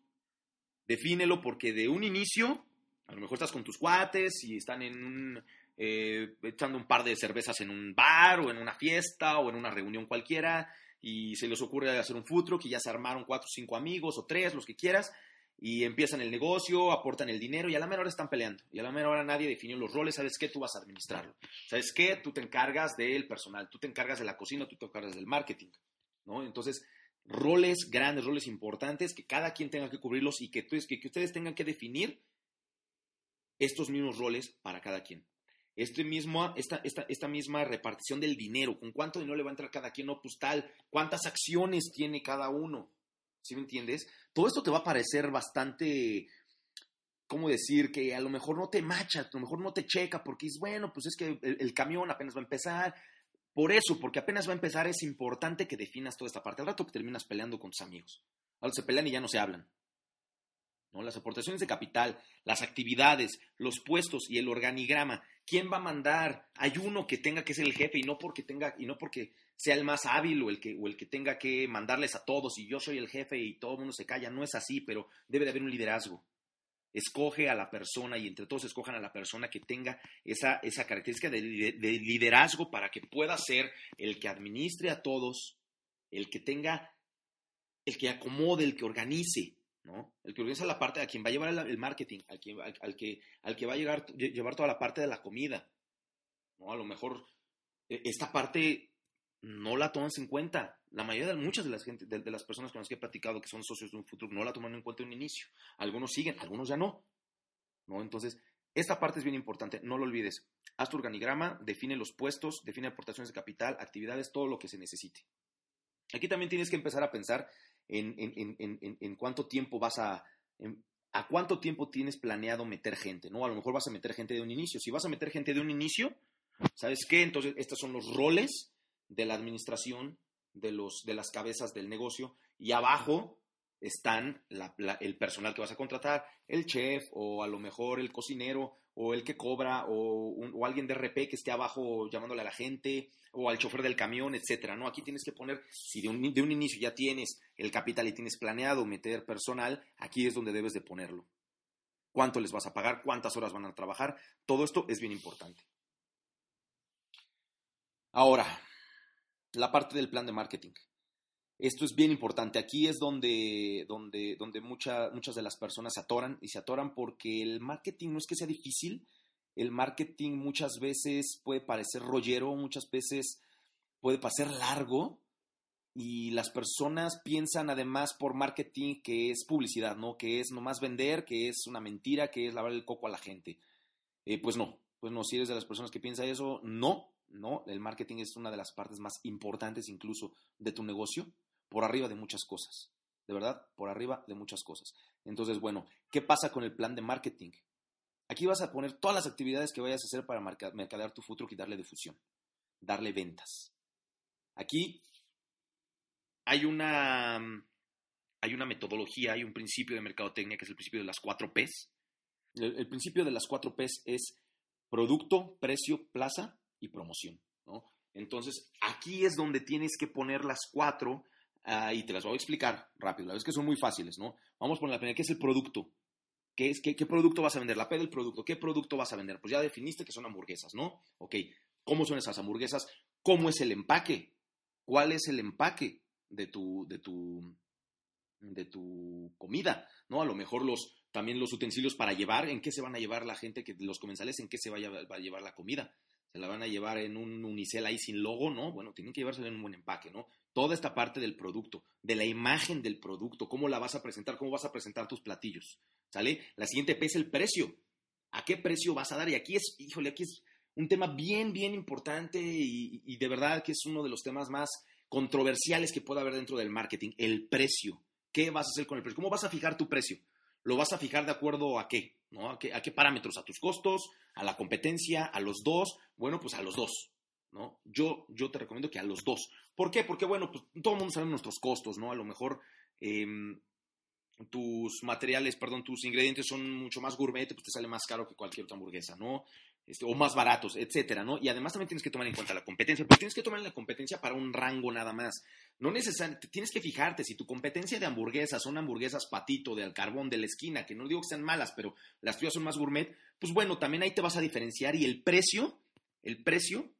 Defínelo porque de un inicio a lo mejor estás con tus cuates y están en un, eh, echando un par de cervezas en un bar o en una fiesta o en una reunión cualquiera y se les ocurre hacer un food truck y ya se armaron cuatro o cinco amigos o tres, los que quieras, y empiezan el negocio, aportan el dinero y a la menor hora están peleando. Y a la menor hora nadie definió los roles, ¿sabes qué? Tú vas a administrarlo. ¿Sabes qué? Tú te encargas del personal, tú te encargas de la cocina, tú te encargas del marketing, ¿no? Entonces, roles grandes, roles importantes, que cada quien tenga que cubrirlos y que, que, que ustedes tengan que definir estos mismos roles para cada quien. Este mismo, esta, esta, esta, misma repartición del dinero, con cuánto dinero le va a entrar cada quien, no, pues tal, cuántas acciones tiene cada uno, ¿sí me entiendes? Todo esto te va a parecer bastante, ¿cómo decir? Que a lo mejor no te macha, a lo mejor no te checa, porque es bueno, pues es que el, el camión apenas va a empezar, por eso, porque apenas va a empezar, es importante que definas toda esta parte. Al rato que terminas peleando con tus amigos. Ahora se pelean y ya no se hablan. Las aportaciones de capital, las actividades, los puestos y el organigrama. ¿Quién va a mandar? Hay uno que tenga que ser el jefe y no porque tenga, y no porque sea el más hábil o el que, o el que tenga que mandarles a todos y yo soy el jefe y todo el mundo se calla. No es así, pero debe de haber un liderazgo escoge a la persona y entre todos escojan a la persona que tenga esa, esa característica de, liderazgo para que pueda ser el que administre a todos, el que tenga, el que acomode, el que organice, ¿no? El que organiza la parte a quien va a llevar el, marketing, al, al, que, al que va a llegar, llevar toda la parte de la comida, ¿no? A lo mejor e, esta parte no la toman en cuenta. La mayoría de muchas de las, gente, de, las personas con las que he platicado que son socios de un futuro no la toman en cuenta en un inicio. Algunos siguen, algunos ya no. ¿no? Entonces, esta parte es bien importante, no lo olvides. Haz tu organigrama, define los puestos, define aportaciones de capital, actividades, todo lo que se necesite. Aquí también tienes que empezar a pensar en, en, cuánto tiempo vas a... a cuánto tiempo tienes planeado meter gente, ¿no? A lo mejor vas a meter gente de un inicio. Si vas a meter gente de un inicio, ¿sabes qué? Entonces, estos son los roles de la administración, de, los, de las cabezas del negocio, y abajo están el personal que vas a contratar, el chef o a lo mejor el cocinero o el que cobra o, alguien de RP que esté abajo llamándole a la gente o al chofer del camión, etcétera, ¿no? Aquí tienes que poner, si de un, de un inicio ya tienes el capital y tienes planeado meter personal, aquí es donde debes de ponerlo. ¿Cuánto les vas a pagar? ¿Cuántas horas van a trabajar? Todo esto es bien importante. Ahora, la parte del plan de marketing. Esto es bien importante. Aquí es donde, donde, donde muchas de las personas se atoran y se atoran porque el marketing no es que sea difícil. El marketing muchas veces puede parecer rollero, muchas veces puede parecer largo y las personas piensan además por marketing que es publicidad, ¿no? Que es nomás vender, que es una mentira, que es lavar el coco a la gente. Eh, pues no, pues no, si eres de las personas que piensa eso, no, ¿no? El marketing es una de las partes más importantes incluso de tu negocio, por arriba de muchas cosas. De verdad, por arriba de muchas cosas. Entonces, bueno, ¿qué pasa con el plan de marketing? Aquí vas a poner todas las actividades que vayas a hacer para mercadear tu futuro y darle difusión, darle ventas. Aquí hay una, hay una metodología, hay un principio de mercadotecnia que es el principio de las cuatro Ps. El, principio de las cuatro Ps es producto, precio, plaza y promoción. Entonces, aquí es donde tienes que poner las cuatro uh, y te las voy a explicar rápido. La verdad es que son muy fáciles, ¿no? Vamos por la primera, ¿qué es el producto? ¿Qué, es, qué, ¿Qué producto vas a vender? La P del producto. ¿Qué producto vas a vender? Pues ya definiste que son hamburguesas, ¿no? Ok, ¿cómo son esas hamburguesas? ¿Cómo es el empaque? ¿Cuál es el empaque de tu, de tu, de tu comida? ¿No? A lo mejor los, también los utensilios para llevar, ¿en qué se van a llevar la gente, que los comensales, en qué se va a llevar la comida? se la van a llevar en un unicel ahí sin logo, ¿no? Bueno, tienen que llevársela en un buen empaque, ¿no? Toda esta parte del producto, de la imagen del producto, cómo la vas a presentar, cómo vas a presentar tus platillos, ¿sale? La siguiente P es el precio. ¿A qué precio vas a dar? Y aquí es, híjole, aquí es un tema bien, bien importante y, de verdad que es uno de los temas más controversiales que puede haber dentro del marketing, el precio. ¿Qué vas a hacer con el precio? ¿Cómo vas a fijar tu precio? ¿Lo vas a fijar de acuerdo a qué? ¿no? ¿A, qué ¿A qué parámetros? ¿A tus costos? ¿A la competencia? ¿A los dos? Bueno, pues a los dos. ¿No? Yo, yo te recomiendo que a los dos. ¿Por qué? Porque, bueno, pues todo el mundo sabe nuestros costos, ¿no? A lo mejor em, tus materiales, perdón, tus ingredientes son mucho más gourmet, pues te sale más caro que cualquier otra hamburguesa, ¿no? este, o más baratos, etcétera, ¿no? Y además también tienes que tomar en cuenta la competencia, pero tienes que tomar la competencia para un rango nada más. No necesariamente, tienes que fijarte si tu competencia de hamburguesas son hamburguesas patito, del carbón, de la esquina, que no digo que sean malas, pero las tuyas son más gourmet, pues bueno, también ahí te vas a diferenciar y el precio, el precio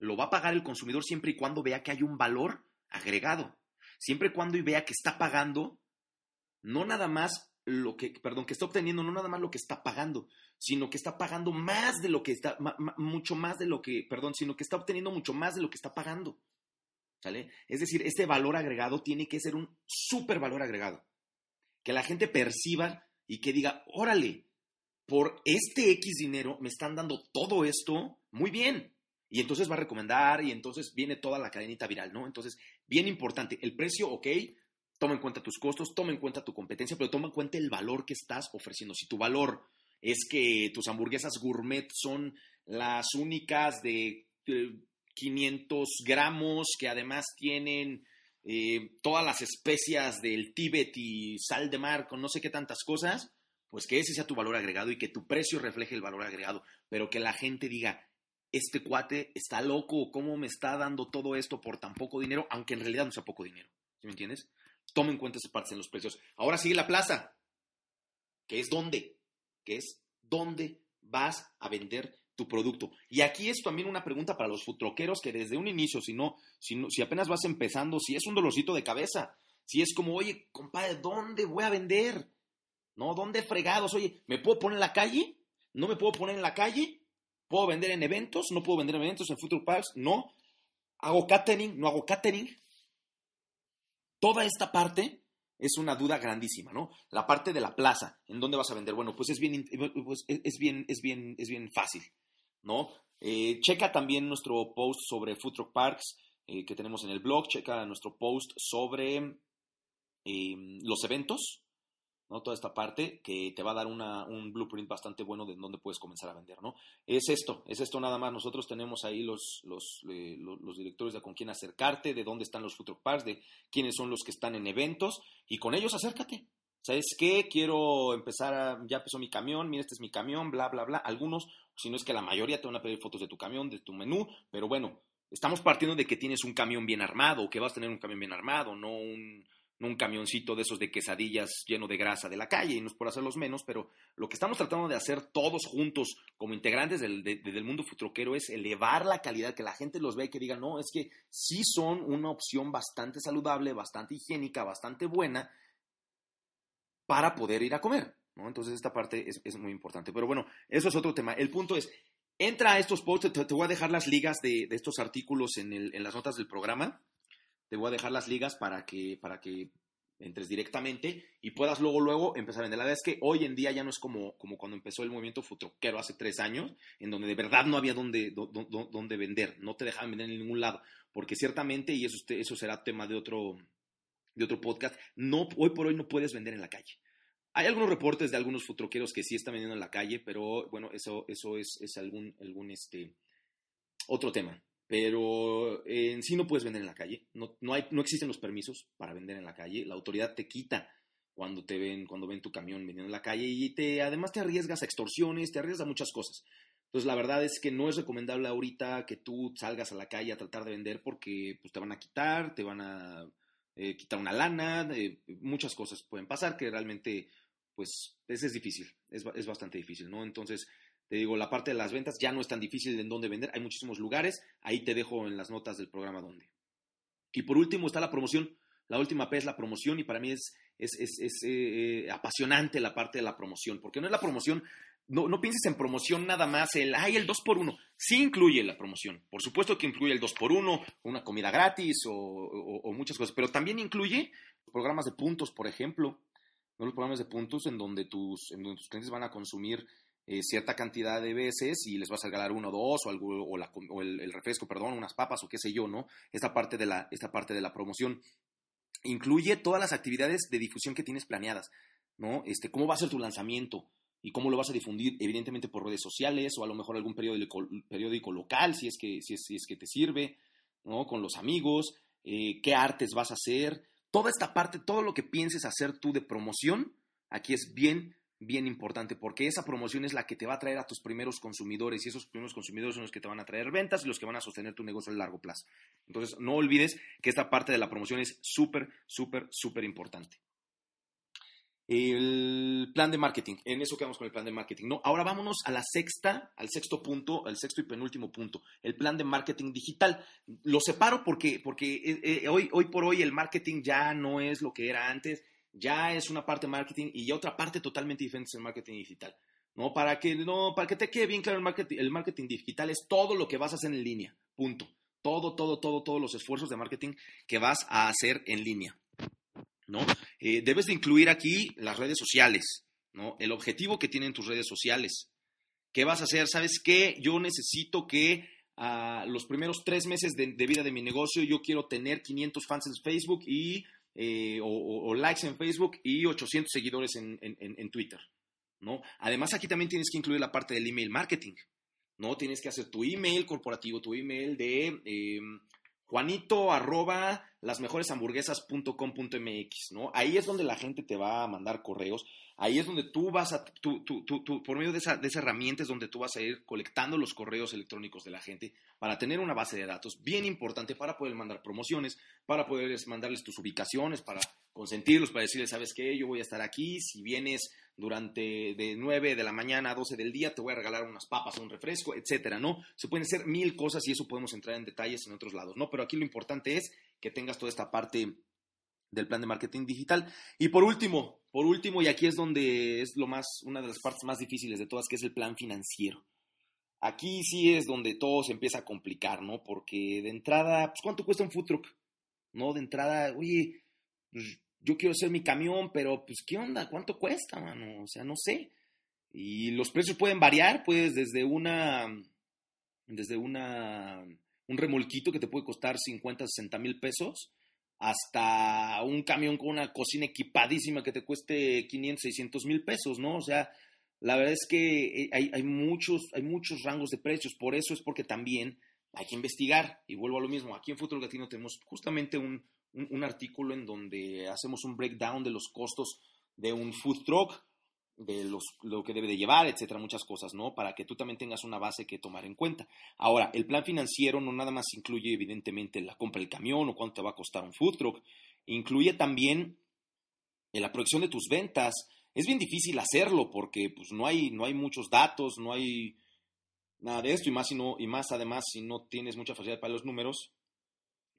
lo va a pagar el consumidor siempre y cuando vea que hay un valor agregado. Siempre y cuando vea que está pagando no nada más lo que, perdón, que está obteniendo no nada más lo que está pagando, sino que está pagando más de lo que está, mucho más de lo que, perdón, sino que está obteniendo mucho más de lo que está pagando. ¿Sale? Es decir, este valor agregado tiene que ser un súper valor agregado. Que la gente perciba y que diga, órale, por este X dinero me están dando todo esto, muy bien. Y entonces va a recomendar y entonces viene toda la cadenita viral, ¿no? Entonces, bien importante, el precio, ok, toma en cuenta tus costos, toma en cuenta tu competencia, pero toma en cuenta el valor que estás ofreciendo. Si tu valor es que tus hamburguesas gourmet son las únicas de 500 gramos, que además tienen eh, todas las especias del Tíbet y sal de mar con no sé qué tantas cosas, pues que ese sea tu valor agregado y que tu precio refleje el valor agregado, pero que la gente diga, este cuate está loco, ¿cómo me está dando todo esto por tan poco dinero? Aunque en realidad no sea poco dinero, ¿sí me entiendes? Toma en cuenta esa parte en los precios. Ahora sigue la plaza, que es dónde, que es dónde vas a vender tu producto. Y aquí es también una pregunta para los futroqueros que desde un inicio, si no, si, si apenas vas empezando, si es un dolorcito de cabeza, si es como, oye, compadre, ¿dónde voy a vender? ¿No? ¿Dónde fregados? Oye, ¿me puedo poner en la calle? ¿No me puedo poner en la calle? ¿Puedo vender en eventos? ¿No puedo vender en eventos? ¿En Future Parks? No. ¿Hago catering? ¿No hago catering? Toda esta parte es una duda grandísima, ¿no? La parte de la plaza, ¿en dónde vas a vender? Bueno, pues es bien, pues es bien, es bien, es bien fácil, ¿no? Eh, checa también nuestro post sobre Food Truck Parks eh, que tenemos en el blog, checa nuestro post sobre em, los eventos, ¿no? Toda esta parte que te va a dar un blueprint bastante bueno de dónde puedes comenzar a vender, ¿no? Es esto, es esto nada más. Nosotros tenemos ahí los, los, eh, los, directores de con quién acercarte, de dónde están los Parks, de quiénes son los que están en eventos, y con ellos acércate. ¿Sabes qué? Quiero empezar a, ya empezó mi camión, mira, este es mi camión, bla, bla, bla. Algunos, si no es que la mayoría te van a pedir fotos de tu camión, de tu menú, pero bueno, estamos partiendo de que tienes un camión bien armado, que vas a tener un camión bien armado, no un, un camioncito de esos de quesadillas lleno de grasa de la calle, y no es por hacerlos menos, pero lo que estamos tratando de hacer todos juntos como integrantes del, del mundo futroquero es elevar la calidad, que la gente los vea y que diga, no, es que sí son una opción bastante saludable, bastante higiénica, bastante buena para poder ir a comer. ¿no? Entonces esta parte es, muy importante. Pero bueno, eso es otro tema. El punto es, entra a estos posts, te, voy a dejar las ligas de, estos artículos en, en las notas del programa te voy a dejar las ligas para que, para que entres directamente y puedas luego, luego empezar a vender. La verdad es que hoy en día ya no es como, como cuando empezó el movimiento futroquero hace tres años, en donde de verdad no había dónde, vender, no te dejaban vender en ningún lado, porque ciertamente, y eso, eso será tema de otro, de otro podcast, no, hoy por hoy no puedes vender en la calle. Hay algunos reportes de algunos futroqueros que sí están vendiendo en la calle, pero bueno, eso, eso es, es algún, algún este, otro tema pero en sí no puedes vender en la calle, no, no, hay, no existen los permisos para vender en la calle, la autoridad te quita cuando te ven, cuando ven tu camión vendiendo en la calle y te, además te arriesgas a extorsiones, te arriesgas a muchas cosas. Entonces la verdad es que no es recomendable ahorita que tú salgas a la calle a tratar de vender porque pues, te van a quitar, te van a eh, quitar una lana, eh, muchas cosas pueden pasar que realmente pues es, es difícil, es, es bastante difícil, ¿no? Entonces te digo, la parte de las ventas ya no es tan difícil en dónde vender. Hay muchísimos lugares. Ahí te dejo en las notas del programa dónde. Y por último está la promoción. La última P es la promoción y para mí es, es, eh, apasionante la parte de la promoción. Porque no es la promoción, no, no, pienses en promoción nada más, el, ay, el 2x1. Sí incluye la promoción. Por supuesto que incluye el 2x1, una comida gratis o, muchas cosas. Pero también incluye programas de puntos, por ejemplo. ¿no? Los programas de puntos en donde tus, en donde tus clientes van a consumir eh, cierta cantidad de veces y les vas a regalar uno o dos o, algo, o, el, refresco, perdón, unas papas o qué sé yo, ¿no? Esta parte de la, esta parte de la promoción incluye todas las actividades de difusión que tienes planeadas, ¿no? Este, cómo va a ser tu lanzamiento y cómo lo vas a difundir, evidentemente por redes sociales o a lo mejor algún periódico, local, si es, que, si, es, que te sirve, ¿no? Con los amigos, eh, qué artes vas a hacer, toda esta parte, todo lo que pienses hacer tú de promoción, aquí es bien bien importante, porque esa promoción es la que te va a traer a tus primeros consumidores y esos primeros consumidores son los que te van a traer ventas y los que van a sostener tu negocio a largo plazo. Entonces, no olvides que esta parte de la promoción es súper, súper, súper importante. El plan de marketing, en eso quedamos con el plan de marketing. No, ahora vámonos a la sexta, al sexto punto, al sexto y penúltimo punto, el plan de marketing digital. Lo separo porque, porque eh, eh, hoy, hoy por hoy el marketing ya no es lo que era antes ya es una parte marketing y ya otra parte totalmente diferente es el marketing digital. ¿no? Para que, no, para que te quede bien claro el marketing, el marketing digital es todo lo que vas a hacer en línea, punto. Todo, todo, todo, todos los esfuerzos de marketing que vas a hacer en línea. ¿no? Eh, debes de incluir aquí las redes sociales, ¿no? El objetivo que tienen tus redes sociales. ¿Qué vas a hacer? ¿Sabes qué? Yo necesito que ah, los primeros tres meses de, de, vida de mi negocio yo quiero tener 500 fans en Facebook y eh, o, likes en Facebook y 800 seguidores en, Twitter. ¿no? Además, aquí también tienes que incluir la parte del email marketing. ¿no? Tienes que hacer tu email corporativo, tu email de eh, Juanito arroba lasmejoreshamburguesas.com.mx, ¿no? Ahí es donde la gente te va a mandar correos, ahí es donde tú vas a, tú, tú, tú, por medio de esa, de herramienta es donde tú vas a ir colectando los correos electrónicos de la gente para tener una base de datos bien importante para poder mandar promociones, para poder mandarles tus ubicaciones, para consentirlos, para decirles, ¿sabes qué? Yo voy a estar aquí, si vienes durante de 9 de la mañana a 12 del día, te voy a regalar unas papas, un refresco, etcétera, ¿no? Se pueden hacer mil cosas y eso podemos entrar en detalles en otros lados, ¿no? Pero aquí lo importante es que tengas toda esta parte del plan de marketing digital. Y por último, por último, y aquí es donde es lo más, una de las partes más difíciles de todas, que es el plan financiero. Aquí sí es donde todo se empieza a complicar, ¿no? Porque de entrada, pues, ¿cuánto cuesta un food truck? ¿No? De entrada, oye, pues, yo quiero hacer mi camión, pero pues, ¿qué onda? ¿Cuánto cuesta, mano? O sea, no sé. Y los precios pueden variar, pues, desde una, desde una, un remolquito que te puede costar 50, 60 mil pesos, hasta un camión con una cocina equipadísima que te cueste 500, 600 mil pesos, ¿no? O sea, la verdad es que eh, hay, hay, muchos, hay muchos rangos de precios, por eso es porque también hay que investigar, y vuelvo a lo mismo, aquí en Futuro Latino tenemos justamente un, un, artículo en donde hacemos un breakdown de los costos de un food truck, de los, lo que debe de llevar, etcétera, muchas cosas, ¿no? Para que tú también tengas una base que tomar en cuenta. Ahora, el plan financiero no nada más incluye, evidentemente, la compra del camión o cuánto te va a costar un food truck, incluye también la proyección de tus ventas. Es bien difícil hacerlo porque pues, no, hay, no hay muchos datos, no hay nada de esto, y más, no, y más además si no tienes mucha facilidad para los números,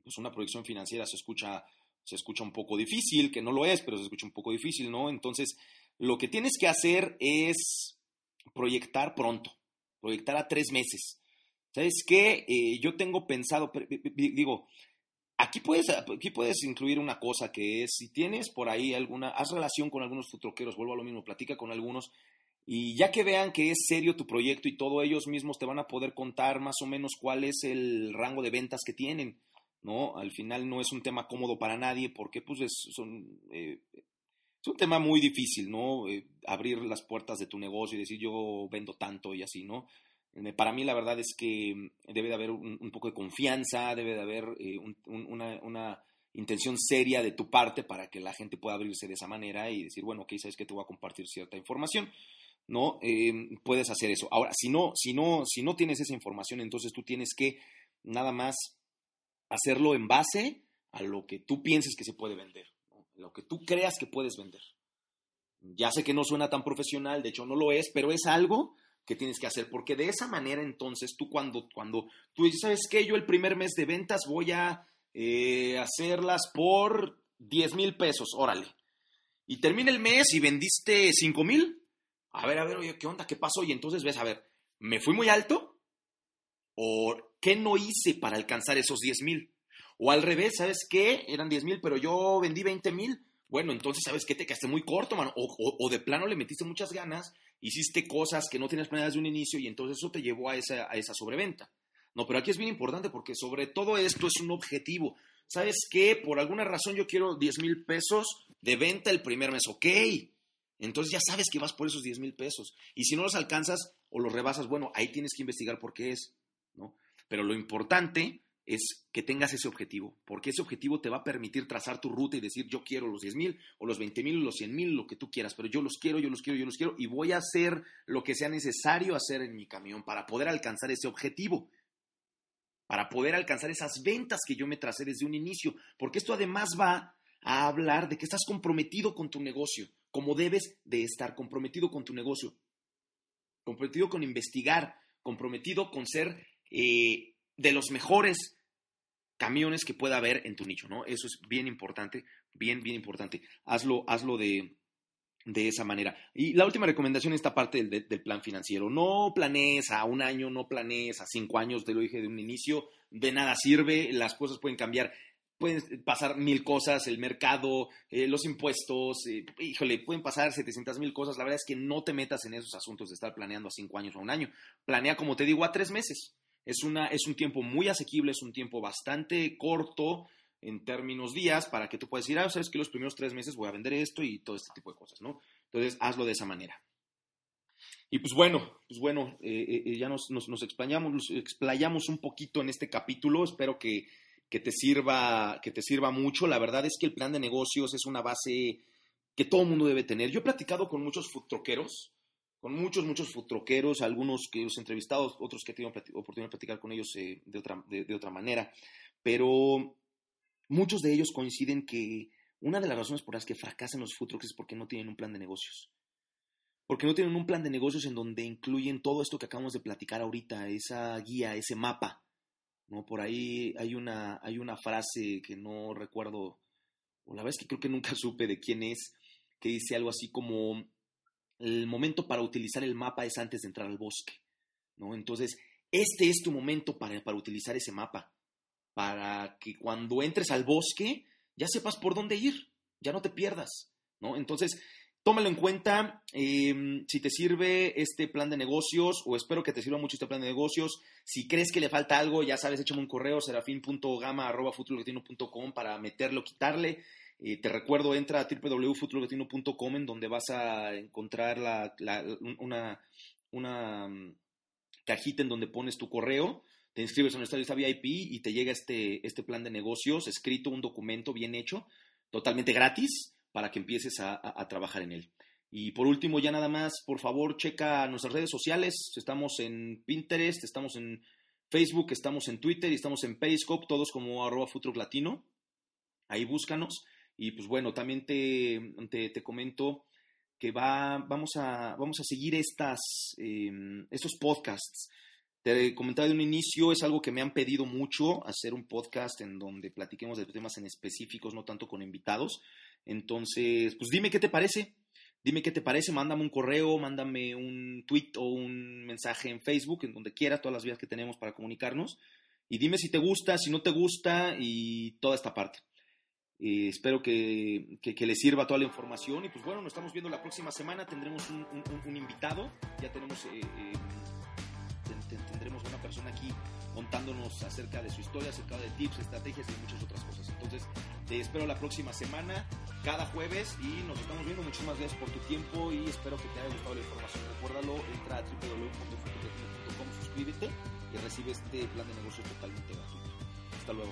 pues una proyección financiera se escucha, se escucha un poco difícil, que no lo es, pero se escucha un poco difícil, ¿no? Entonces, lo que tienes que hacer es proyectar pronto, proyectar a tres meses. ¿Sabes qué? Eh, yo tengo pensado, digo, aquí puedes, aquí puedes incluir una cosa que es, si tienes por ahí alguna, haz relación con algunos futroqueros, vuelvo a lo mismo, platica con algunos, y ya que vean que es serio tu proyecto y todo, ellos mismos te van a poder contar más o menos cuál es el rango de ventas que tienen. ¿no? Al final no es un tema cómodo para nadie porque pues es, son, eh, es un tema muy difícil, ¿no? Eh, abrir las puertas de tu negocio y decir yo vendo tanto y así, ¿no? Eh, para mí la verdad es que debe de haber un, poco de confianza, debe de haber una, una, intención seria de tu parte para que la gente pueda abrirse de esa manera y decir, bueno, ok, sabes que te voy a compartir cierta información. ¿no? puedes hacer eso. Ahora, si no, si no, si no tienes esa información, entonces tú tienes que nada más hacerlo en base a lo que tú pienses que se puede vender, lo que tú creas que puedes vender. Ya sé que no suena tan profesional, de hecho no lo es, pero es algo que tienes que hacer, porque de esa manera entonces tú cuando, cuando tú dices, ¿sabes qué? Yo el primer mes de ventas voy a eh, hacerlas por 10 mil pesos, órale. Y termina el mes y vendiste 5 mil. A ver, a ver, oye, ¿qué onda? ¿Qué pasó? Y entonces ves, a ver, ¿me fui muy alto? ¿O qué no hice para alcanzar esos 10 mil? O al revés, ¿sabes qué? Eran 10 mil, pero yo vendí 20 mil. Bueno, entonces, ¿sabes qué? Te quedaste muy corto, mano. O, de plano le metiste muchas ganas, hiciste cosas que no tenías planeadas de un inicio y entonces eso te llevó a esa, a esa sobreventa. No, pero aquí es bien importante porque sobre todo esto es un objetivo. ¿Sabes qué? Por alguna razón yo quiero 10 mil pesos de venta el primer mes. Ok. Entonces ya sabes que vas por esos 10 mil pesos. Y si no los alcanzas o los rebasas, bueno, ahí tienes que investigar por qué es. ¿no? Pero lo importante es que tengas ese objetivo, porque ese objetivo te va a permitir trazar tu ruta y decir yo quiero los 10 mil o los 20 mil o los 100 mil, lo que tú quieras, pero yo los quiero, yo los quiero, yo los quiero y voy a hacer lo que sea necesario hacer en mi camión para poder alcanzar ese objetivo, para poder alcanzar esas ventas que yo me tracé desde un inicio, porque esto además va a hablar de que estás comprometido con tu negocio, como debes de estar comprometido con tu negocio, comprometido con investigar, comprometido con ser... Eh, de los mejores camiones que pueda haber en tu nicho, ¿no? Eso es bien importante, bien, bien importante. Hazlo, hazlo de, de esa manera. Y la última recomendación, esta parte del, del, plan financiero. No planees a un año, no planees a cinco años, te lo dije de un inicio, de nada sirve, las cosas pueden cambiar. Pueden pasar mil cosas, el mercado, eh, los impuestos, eh, híjole, pueden pasar 700 mil cosas. La verdad es que no te metas en esos asuntos de estar planeando a cinco años o a un año. Planea, como te digo, a tres meses. Es, una, es un tiempo muy asequible, es un tiempo bastante corto en términos días para que tú puedas decir, ah, sabes que los primeros tres meses voy a vender esto y todo este tipo de cosas, ¿no? Entonces, hazlo de esa manera. Y pues bueno, pues bueno, eh, eh, eh, ya nos, nos, nos, explayamos, explayamos un poquito en este capítulo. Espero que, que, te sirva, que te sirva mucho. La verdad es que el plan de negocios es una base que todo mundo debe tener. Yo he platicado con muchos food con muchos, muchos futroqueros, algunos que los he entrevistado, otros que he tenido oportunidad de platicar con ellos eh, de, otra, de, otra manera, pero muchos de ellos coinciden que una de las razones por las que fracasan los food es porque no tienen un plan de negocios. Porque no tienen un plan de negocios en donde incluyen todo esto que acabamos de platicar ahorita, esa guía, ese mapa. ¿no? Por ahí hay una, hay una frase que no recuerdo, o la vez que creo que nunca supe de quién es, que dice algo así como el momento para utilizar el mapa es antes de entrar al bosque, ¿no? Entonces, este es tu momento para, para utilizar ese mapa, para que cuando entres al bosque ya sepas por dónde ir, ya no te pierdas, ¿no? Entonces, tómalo en cuenta, em, si te sirve este plan de negocios, o espero que te sirva mucho este plan de negocios, si crees que le falta algo, ya sabes, échame un correo, serafín.gama.com para meterlo, quitarle, eh, te recuerdo, entra a www.futurolatino.com en donde vas a encontrar una, una mm, cajita en donde pones tu correo, te inscribes en nuestra lista VIP y te llega este, este plan de negocios escrito, un documento bien hecho, totalmente gratis, para que empieces a, a trabajar en él. Y por último, ya nada más, por favor, checa nuestras redes sociales. Estamos en Pinterest, estamos en Facebook, estamos en Twitter y estamos en Periscope, todos como arroba Latino. Ahí búscanos. Y pues bueno, también te, te, comento que va, vamos, a, vamos a seguir estas, em, estos podcasts. Te comentaba de un inicio, es algo que me han pedido mucho, hacer un podcast en donde platiquemos de temas en específicos, no tanto con invitados. Entonces, pues dime qué te parece. Dime qué te parece, mándame un correo, mándame un tweet o un mensaje en Facebook, en donde quiera, todas las vías que tenemos para comunicarnos. Y dime si te gusta, si no te gusta y toda esta parte. Eh, espero que, que, les sirva toda la información y pues bueno, nos estamos viendo la próxima semana, tendremos un, un, invitado, ya tenemos, eh, eh, tendremos una persona aquí contándonos acerca de su historia, acerca de tips, estrategias y muchas otras cosas. Entonces, te espero la próxima semana, cada jueves y nos estamos viendo. Muchísimas gracias por tu tiempo y espero que te haya gustado la información. Recuérdalo, entra a www.futuro.com, suscríbete y recibe este plan de negocios totalmente gratuito. Hasta luego.